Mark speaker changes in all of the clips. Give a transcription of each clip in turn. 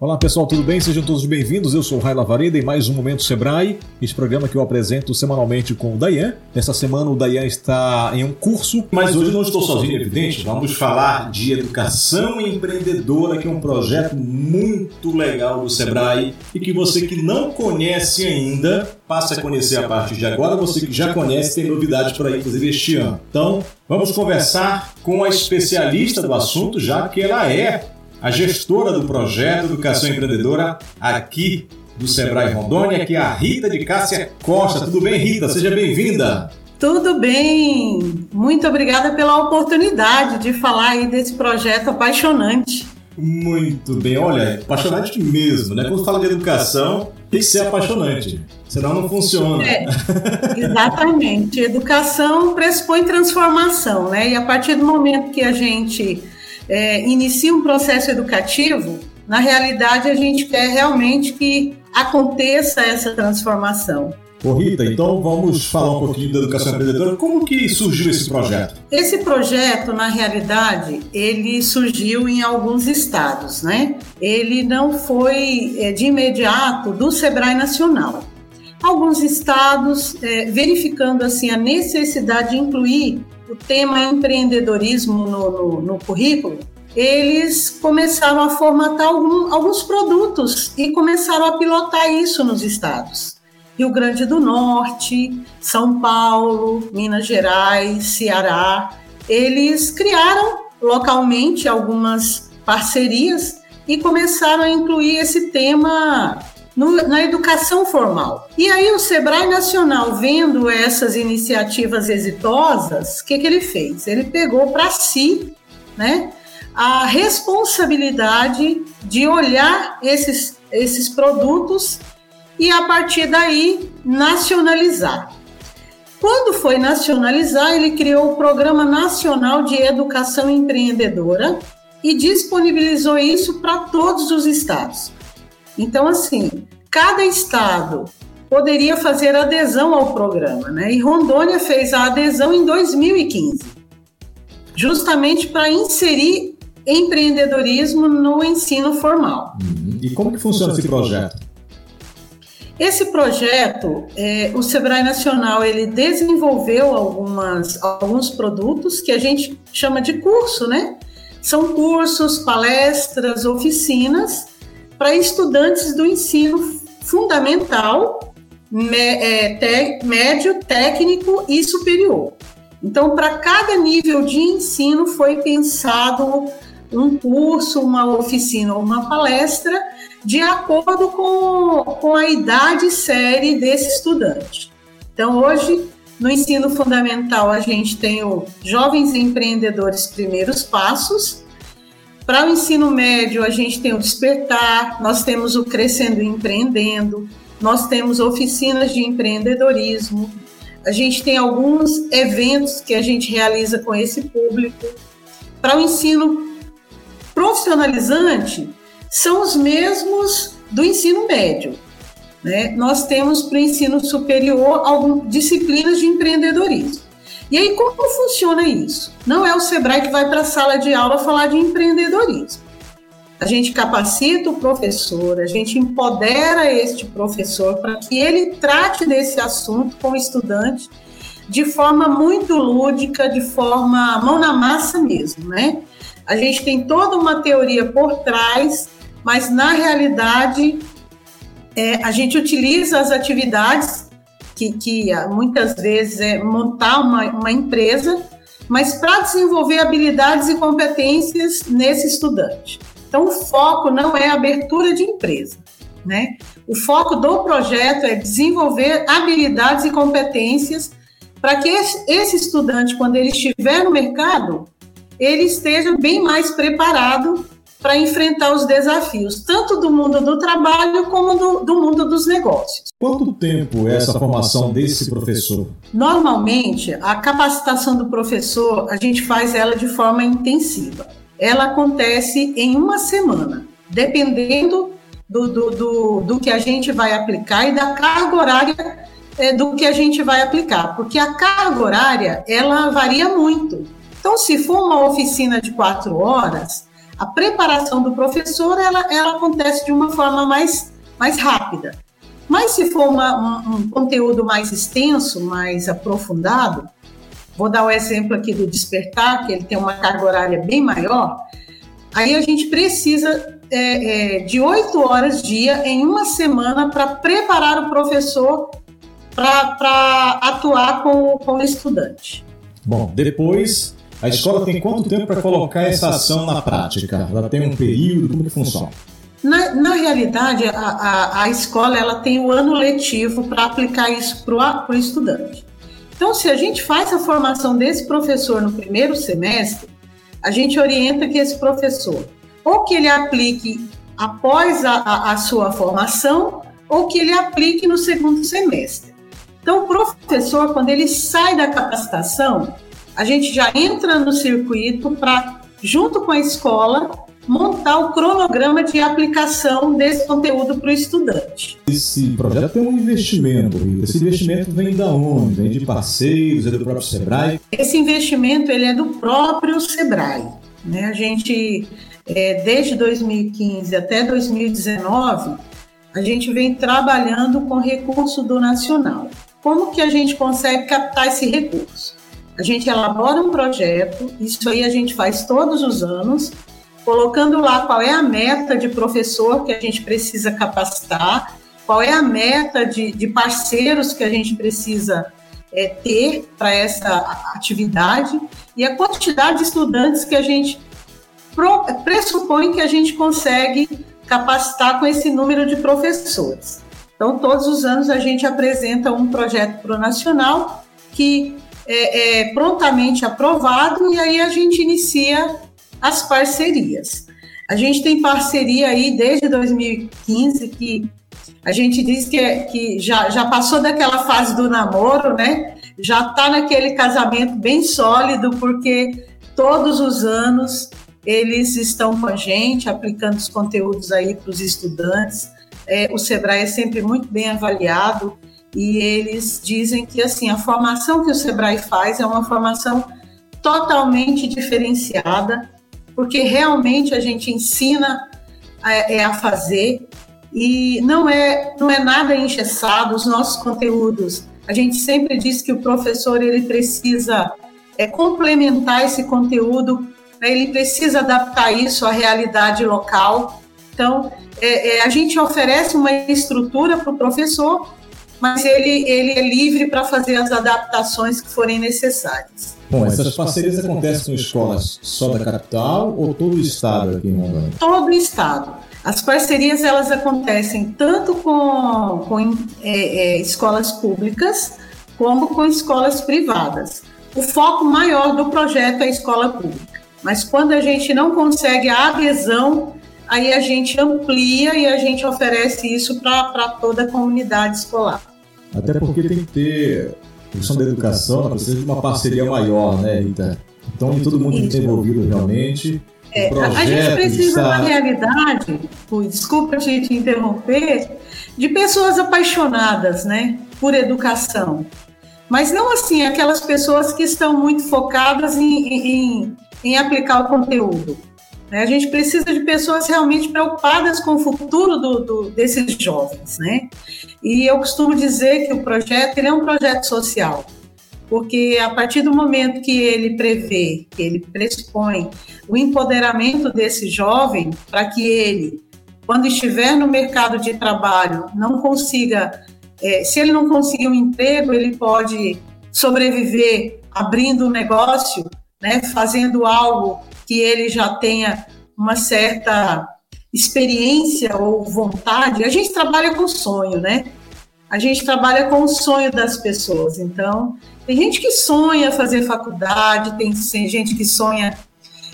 Speaker 1: Olá pessoal, tudo bem? Sejam todos bem-vindos. Eu sou o Raila Vareda e mais um Momento Sebrae, esse programa que eu apresento semanalmente com o Dayan. Essa semana o Dayan está em um curso, mas hoje não estou sozinho, evidente. Vamos falar de educação empreendedora, que é um projeto muito legal do Sebrae e que você que não conhece ainda, passe a conhecer a partir de agora. Você que já conhece, tem novidades por aí, inclusive este ano. Então, vamos conversar com a especialista do assunto, já que ela é a gestora do projeto Educação Empreendedora aqui do Sebrae Rondônia, que é a Rita de Cássia Costa. Tudo bem, Rita? Seja bem-vinda.
Speaker 2: Tudo bem. Muito obrigada pela oportunidade de falar aí desse projeto apaixonante.
Speaker 1: Muito bem, olha, apaixonante mesmo, né? Quando fala de educação, tem que ser apaixonante, senão não funciona.
Speaker 2: É, exatamente. Educação pressupõe transformação, né? E a partir do momento que a gente é, inicia um processo educativo, na realidade a gente quer realmente que aconteça essa transformação.
Speaker 1: Ô Rita, então vamos falar um pouquinho da educação empreendedora. Como que surgiu esse projeto?
Speaker 2: Esse projeto, na realidade, ele surgiu em alguns estados, né? Ele não foi é, de imediato do Sebrae Nacional. Alguns estados, é, verificando assim a necessidade de incluir o tema empreendedorismo no, no, no currículo, eles começaram a formatar algum, alguns produtos e começaram a pilotar isso nos estados. Rio Grande do Norte, São Paulo, Minas Gerais, Ceará. Eles criaram localmente algumas parcerias e começaram a incluir esse tema no, na educação formal. E aí o Sebrae Nacional, vendo essas iniciativas exitosas, o que, que ele fez? Ele pegou para si né, a responsabilidade de olhar esses, esses produtos e, a partir daí, nacionalizar. Quando foi nacionalizar, ele criou o Programa Nacional de Educação Empreendedora e disponibilizou isso para todos os estados. Então, assim, cada estado poderia fazer adesão ao programa, né? E Rondônia fez a adesão em 2015, justamente para inserir empreendedorismo no ensino formal.
Speaker 1: Uhum. E como que funciona esse projeto?
Speaker 2: Esse projeto, é, o Sebrae Nacional, ele desenvolveu algumas, alguns produtos que a gente chama de curso, né? São cursos, palestras, oficinas para estudantes do ensino fundamental, é, médio, técnico e superior. Então, para cada nível de ensino foi pensado um curso, uma oficina ou uma palestra de acordo com, com a idade série desse estudante. Então, hoje, no ensino fundamental, a gente tem o Jovens Empreendedores Primeiros Passos, para o ensino médio, a gente tem o Despertar, nós temos o Crescendo e Empreendendo, nós temos oficinas de empreendedorismo, a gente tem alguns eventos que a gente realiza com esse público. Para o ensino profissionalizante, são os mesmos do ensino médio. Né? Nós temos para o ensino superior algumas disciplinas de empreendedorismo. E aí, como funciona isso? Não é o Sebrae que vai para a sala de aula falar de empreendedorismo. A gente capacita o professor, a gente empodera este professor para que ele trate desse assunto com o estudante de forma muito lúdica, de forma mão na massa mesmo, né? A gente tem toda uma teoria por trás, mas na realidade é, a gente utiliza as atividades que, que ah, muitas vezes é montar uma, uma empresa, mas para desenvolver habilidades e competências nesse estudante. Então, o foco não é abertura de empresa, né? O foco do projeto é desenvolver habilidades e competências para que esse estudante, quando ele estiver no mercado, ele esteja bem mais preparado para enfrentar os desafios, tanto do mundo do trabalho como do, do, mundo dos negócios.
Speaker 1: Quanto tempo é essa formação desse professor?
Speaker 2: Normalmente, a capacitação do professor, a gente faz ela de forma intensiva. Ela acontece em uma semana, dependendo do, do, do, do que a gente vai aplicar e da carga horária é, do que a gente vai aplicar, porque a carga horária ela varia muito. Então, se for uma oficina de quatro horas, a preparação do professor ela, ela acontece de uma forma mais, mais rápida. Mas se for uma, um, um conteúdo mais extenso, mais aprofundado, vou dar o exemplo aqui do despertar, que ele tem uma carga horária bem maior, aí a gente precisa é, é, de oito horas dia em uma semana para preparar o professor para atuar com, com o estudante.
Speaker 1: Bom, depois a escola tem quanto tempo para colocar essa ação na prática? Ela tem um período? Como que funciona?
Speaker 2: Na, na realidade, a, a, a, escola ela tem o ano letivo para aplicar isso para o estudante. Então, se a gente faz a formação desse professor no primeiro semestre, a gente orienta que esse professor ou que ele aplique após a, a sua formação ou que ele aplique no segundo semestre. Então, o professor, quando ele sai da capacitação, a gente já entra no circuito para, junto com a escola, montar o cronograma de aplicação desse conteúdo para o estudante.
Speaker 1: Esse projeto tem um investimento, Rita. Esse investimento vem da onde? Vem de parceiros, é do próprio Sebrae?
Speaker 2: Esse investimento ele é do próprio Sebrae. Né? A gente, é, desde 2015 até 2019, a gente vem trabalhando com recurso do Nacional. Como que a gente consegue captar esse recurso? A gente elabora um projeto, isso aí a gente faz todos os anos, colocando lá qual é a meta de professor que a gente precisa capacitar, qual é a meta de, de parceiros que a gente precisa é, ter para essa atividade e a quantidade de estudantes que a gente pro, pressupõe que a gente consegue capacitar com esse número de professores. Então, todos os anos a gente apresenta um projeto para o Nacional que é, é prontamente aprovado e aí a gente inicia as parcerias. A gente tem parceria aí desde 2015 que a gente diz que, é, que já, já passou daquela fase do namoro, né? Já está naquele casamento bem sólido, porque todos os anos eles estão com a gente, aplicando os conteúdos aí para os estudantes. É, o Sebrae é sempre muito bem avaliado e eles dizem que assim a formação que o Sebrae faz é uma formação totalmente diferenciada, porque realmente a gente ensina a, é, a fazer e não é não é nada engessado os nossos conteúdos. A gente sempre diz que o professor ele precisa é, complementar esse conteúdo, né, ele precisa adaptar isso à realidade local. Então, é, é, a gente oferece uma estrutura para o professor mas ele, ele é livre para fazer as adaptações que forem necessárias.
Speaker 1: Bom, essas parcerias acontecem com escolas só da capital ou todo o estado aqui em Rondônia?
Speaker 2: Todo o estado. As parcerias elas acontecem tanto com, com é, é, escolas públicas como com escolas privadas. O foco maior do projeto é a escola pública, mas quando a gente não consegue a adesão, aí a gente amplia e a gente oferece isso para toda a comunidade escolar.
Speaker 1: Até porque tem que ter a questão da educação, precisa de uma parceria maior, né, Rita? Então, todo mundo está envolvido realmente.
Speaker 2: É, a gente precisa, está... na realidade, desculpa te interromper, de pessoas apaixonadas, né, por educação. Mas não assim, aquelas pessoas que estão muito focadas em, em, em aplicar o conteúdo. Né? A gente precisa de pessoas realmente preocupadas com o futuro do, do, desses jovens. Né? E eu costumo dizer que o projeto ele é um projeto social, porque a partir do momento que ele prevê, que ele pressupõe o empoderamento desse jovem, para que ele, quando estiver no mercado de trabalho, não consiga, é, se ele não conseguir um emprego, ele pode sobreviver abrindo um negócio, né, fazendo algo que ele já tenha uma certa experiência ou vontade. A gente trabalha com sonho, né? A gente trabalha com o sonho das pessoas. Então, tem gente que sonha fazer faculdade, tem gente que sonha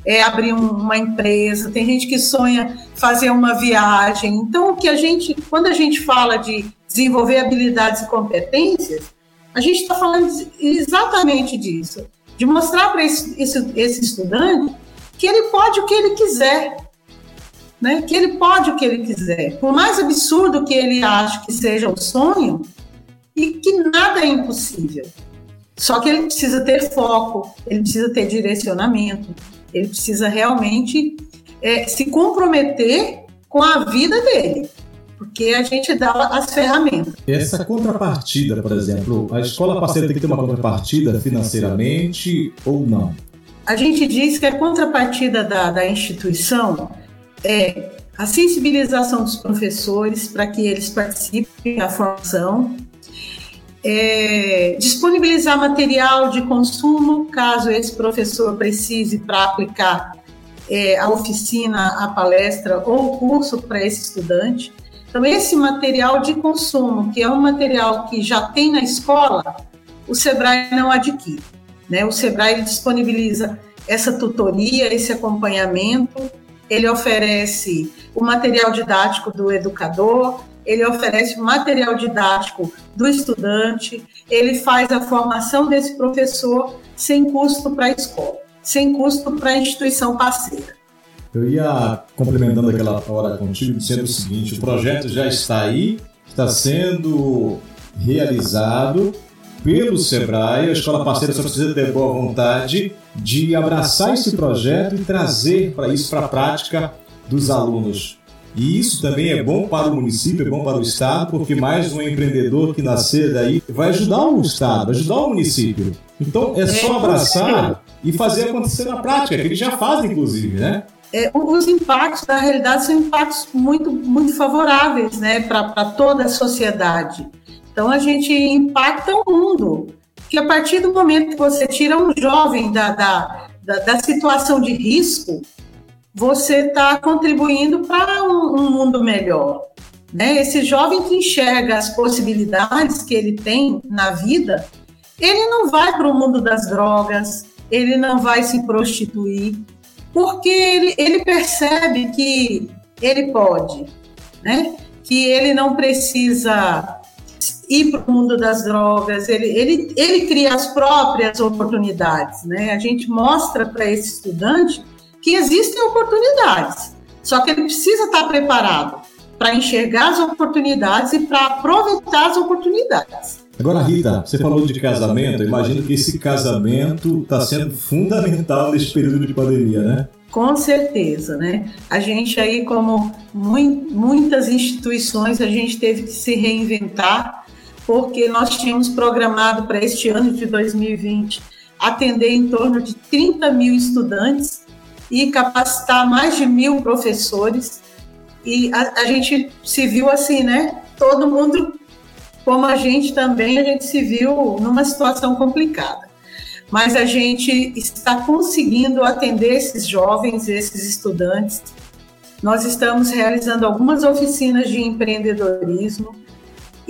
Speaker 2: é, abrir uma empresa, tem gente que sonha fazer uma viagem. Então, o que a gente, quando a gente fala de desenvolver habilidades e competências, a gente está falando exatamente disso, de mostrar para esse, esse, esse estudante que ele pode o que ele quiser, né? Que ele pode o que ele quiser. Por mais absurdo que ele ache que seja o sonho, e que nada é impossível. Só que ele precisa ter foco, ele precisa ter direcionamento, ele precisa realmente é, se comprometer com a vida dele, porque a gente dá as ferramentas.
Speaker 1: Essa contrapartida, por exemplo, a escola parceira tem que ter uma contrapartida financeiramente ou não?
Speaker 2: A gente diz que a contrapartida da, da instituição é a sensibilização dos professores para que eles participem da formação, é, disponibilizar material de consumo, caso esse professor precise para aplicar é, a oficina, a palestra ou o curso para esse estudante. Então, esse material de consumo, que é um material que já tem na escola, o Sebrae não adquire. Né? O Sebrae disponibiliza essa tutoria, esse acompanhamento, ele oferece o material didático do educador, ele oferece o material didático do estudante, ele faz a formação desse professor sem custo para a escola, sem custo para a instituição parceira.
Speaker 1: Eu ia complementando aquela hora contigo, dizendo o seguinte: o projeto já está aí, está sendo realizado pelo Sebrae, a escola parceira só precisa ter boa vontade de abraçar esse projeto e trazer para isso para a prática dos alunos. E isso também é bom para o município, é bom para o Estado, porque mais um empreendedor que nascer daí vai ajudar o Estado, vai ajudar o município. Então é só abraçar e fazer acontecer na prática, que ele já faz, inclusive, né?
Speaker 2: É, os impactos, na realidade, são impactos muito, muito favoráveis né, para toda a sociedade. Então, a gente impacta o mundo. Que a partir do momento que você tira um jovem da, da, da, da situação de risco, você está contribuindo para um, um, mundo melhor. Né? Esse jovem que enxerga as possibilidades que ele tem na vida, ele não vai para o mundo das drogas, ele não vai se prostituir, porque ele, ele percebe que ele pode, né? que ele não precisa ir para o mundo das drogas, ele, ele, ele cria as próprias oportunidades. Né? A gente mostra para esse estudante que existem oportunidades, só que ele precisa estar preparado para enxergar as oportunidades e para aproveitar as oportunidades.
Speaker 1: Agora, Rita, você falou de casamento, imagino que esse casamento está sendo fundamental nesse período de pandemia, né?
Speaker 2: Com certeza, né? A gente aí, como muitas instituições, a gente teve que se reinventar, porque nós tínhamos programado para este ano de 2020 atender em torno de 30 mil estudantes e capacitar mais de mil professores. E a, a gente se viu assim, né? Todo mundo, como a gente também, a gente se viu numa situação complicada. Mas a gente está conseguindo atender esses jovens, esses estudantes. Nós estamos realizando algumas oficinas de empreendedorismo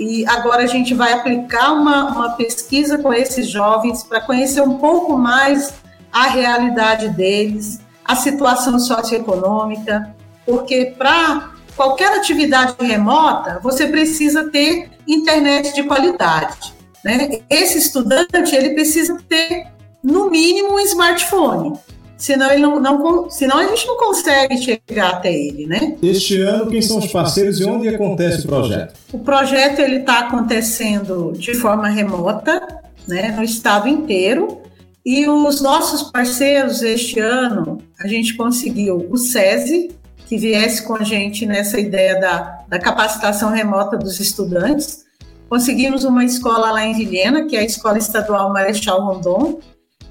Speaker 2: e agora a gente vai aplicar uma, uma pesquisa com esses jovens para conhecer um pouco mais a realidade deles, a situação socioeconômica, porque para qualquer atividade remota, você precisa ter internet de qualidade. Né? Esse estudante ele precisa ter, no mínimo, um smartphone. Senão, ele não, não, senão a gente não consegue chegar até ele, né?
Speaker 1: Este ano, quem são os parceiros e onde acontece o projeto?
Speaker 2: O projeto ele está acontecendo de forma remota, né, no estado inteiro. E os nossos parceiros este ano, a gente conseguiu o SESI, que viesse com a gente nessa ideia da, da capacitação remota dos estudantes. Conseguimos uma escola lá em Vilhena, que é a Escola Estadual Marechal Rondon,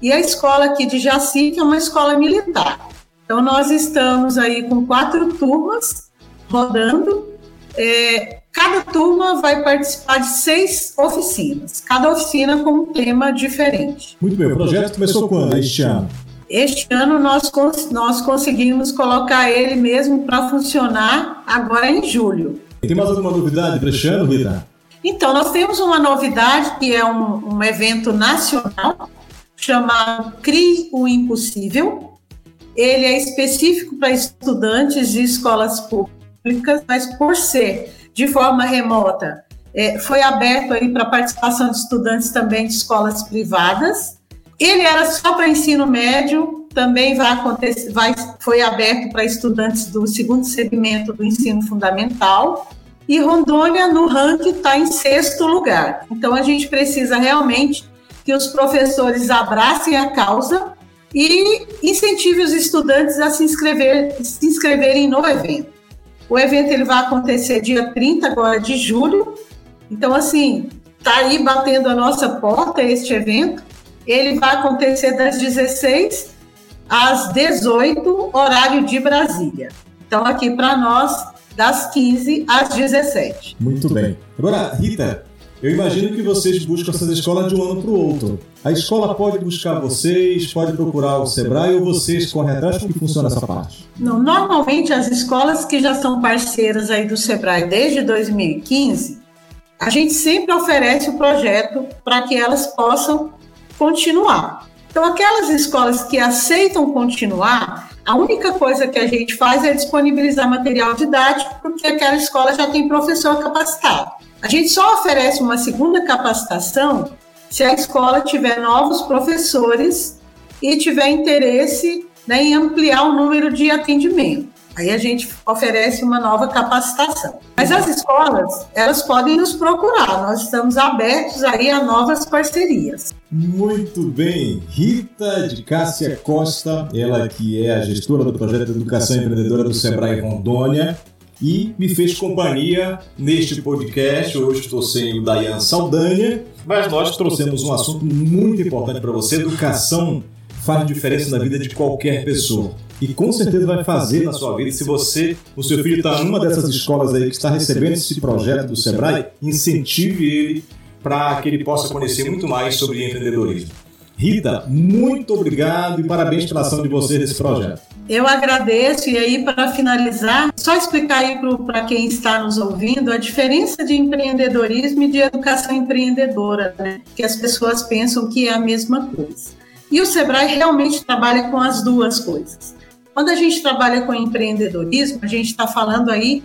Speaker 2: e a escola aqui de Jaci, que é uma escola militar. Então, nós estamos aí com quatro turmas rodando. É, Cada turma vai participar de seis oficinas, cada oficina com um tema diferente.
Speaker 1: Muito bem, o projeto começou quando este ano?
Speaker 2: Este ano nós, nós conseguimos colocar ele mesmo para funcionar agora em julho.
Speaker 1: Tem mais alguma novidade para este ano, Rita?
Speaker 2: Então, nós temos uma novidade que é um, um evento nacional chamado CRI o Impossível. Ele é específico para estudantes de escolas públicas, mas por ser de forma remota. É, foi aberto aí para participação de estudantes também de escolas privadas. Ele era só para ensino médio, também vai acontecer, vai, foi aberto para estudantes do segundo segmento do ensino fundamental. E Rondônia, no ranking, está em sexto lugar. Então, a gente precisa realmente que os professores abracem a causa e incentive os estudantes a se, inscrever, se inscreverem no evento. O evento ele vai acontecer dia 30 agora de julho. Então, assim, tá aí batendo a nossa porta este evento. Ele vai acontecer das 16 às 18, horário de Brasília. Então, aqui para nós, das 15 às 17.
Speaker 1: Muito bem. Agora, Rita, eu imagino que vocês buscam essas escolas de um ano para o outro. A escola pode buscar vocês, pode procurar o Sebrae ou vocês correm atrás? Como funciona essa parte?
Speaker 2: Não, normalmente as escolas que já são parceiras aí do Sebrae desde 2015, a gente sempre oferece o projeto para que elas possam continuar. Então, aquelas escolas que aceitam continuar, a única coisa que a gente faz é disponibilizar material didático, porque aquela escola já tem professor capacitado. A gente só oferece uma segunda capacitação se a escola tiver novos professores e tiver interesse né, em ampliar o número de atendimento. Aí a gente oferece uma nova capacitação. Mas as escolas, elas podem nos procurar. Nós estamos abertos aí a novas parcerias.
Speaker 1: Muito bem. Rita de Cássia Costa, ela que é a gestora do projeto Educação Empreendedora do Sebrae Rondônia e me fez companhia neste podcast. Hoje estou sem o Dayan Saldanha, mas nós trouxemos um assunto muito importante para você: educação faz diferença na vida de qualquer pessoa. E com certeza vai fazer na sua vida. Se você, o seu filho está numa dessas escolas aí que está recebendo esse projeto do Sebrae, incentive ele para que ele possa conhecer muito mais sobre empreendedorismo. Rita, muito obrigado e parabéns pela ação de vocês nesse projeto.
Speaker 2: Eu agradeço, e aí, para finalizar, só explicar aí para quem está nos ouvindo a diferença de empreendedorismo e de educação empreendedora, né? Que as pessoas pensam que é a mesma coisa. E o Sebrae realmente trabalha com as duas coisas. Quando a gente trabalha com empreendedorismo, a gente está falando aí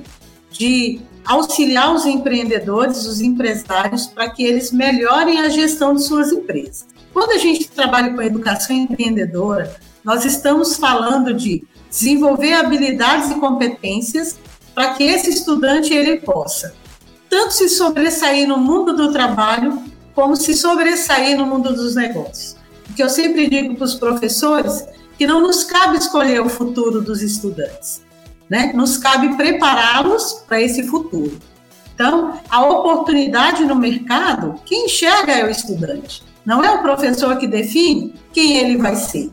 Speaker 2: de auxiliar os empreendedores, os empresários, para que eles melhorem a gestão de suas empresas. Quando a gente trabalha com educação empreendedora, nós estamos falando de desenvolver habilidades e competências para que esse estudante ele possa tanto se sobressair no mundo do trabalho, como se sobressair no mundo dos negócios. Porque eu sempre digo para os professores que não nos cabe escolher o futuro dos estudantes, né? Nos cabe prepará-los para esse futuro. Então, a oportunidade no mercado, quem enxerga é o estudante. Não é o professor que define quem ele vai ser.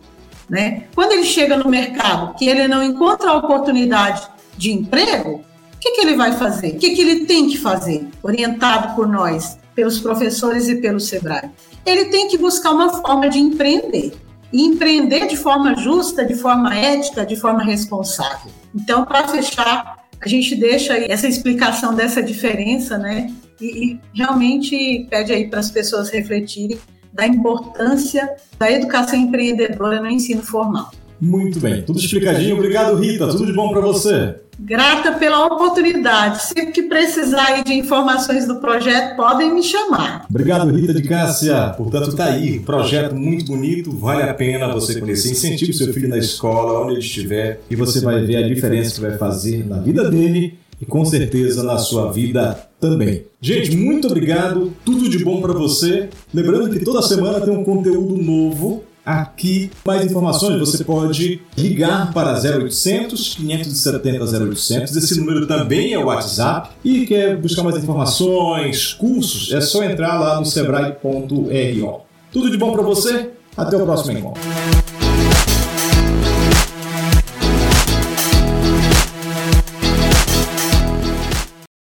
Speaker 2: Né? Quando ele chega no mercado que ele não encontra a oportunidade de emprego, o que, que ele vai fazer? O que, que ele tem que fazer, orientado por nós, pelos professores e pelo SEBRAE? Ele tem que buscar uma forma de empreender. E empreender de forma justa, de forma ética, de forma responsável. Então, para fechar, a gente deixa essa explicação dessa diferença, né? E, e realmente pede aí para as pessoas refletirem da importância da educação empreendedora no ensino formal.
Speaker 1: Muito bem, tudo explicadinho. Obrigado, Rita. Tudo de bom para você.
Speaker 2: Grata pela oportunidade. Sempre que precisar de informações do projeto, podem me chamar.
Speaker 1: Obrigado, Rita de Cássia. Portanto, está aí. Projeto muito bonito, vale a pena você conhecer. Incentive o seu filho na escola, onde ele estiver, e você vai ver a diferença que vai fazer na vida dele e com certeza na sua vida também. Gente, muito obrigado, tudo de bom para você. Lembrando que toda semana tem um conteúdo novo aqui. Mais informações você pode ligar para 0800 570 0800. Esse número também é o WhatsApp. E quer buscar mais informações, cursos, é só entrar lá no sebrae.ro. Tudo de bom para você. Até o próximo encontro.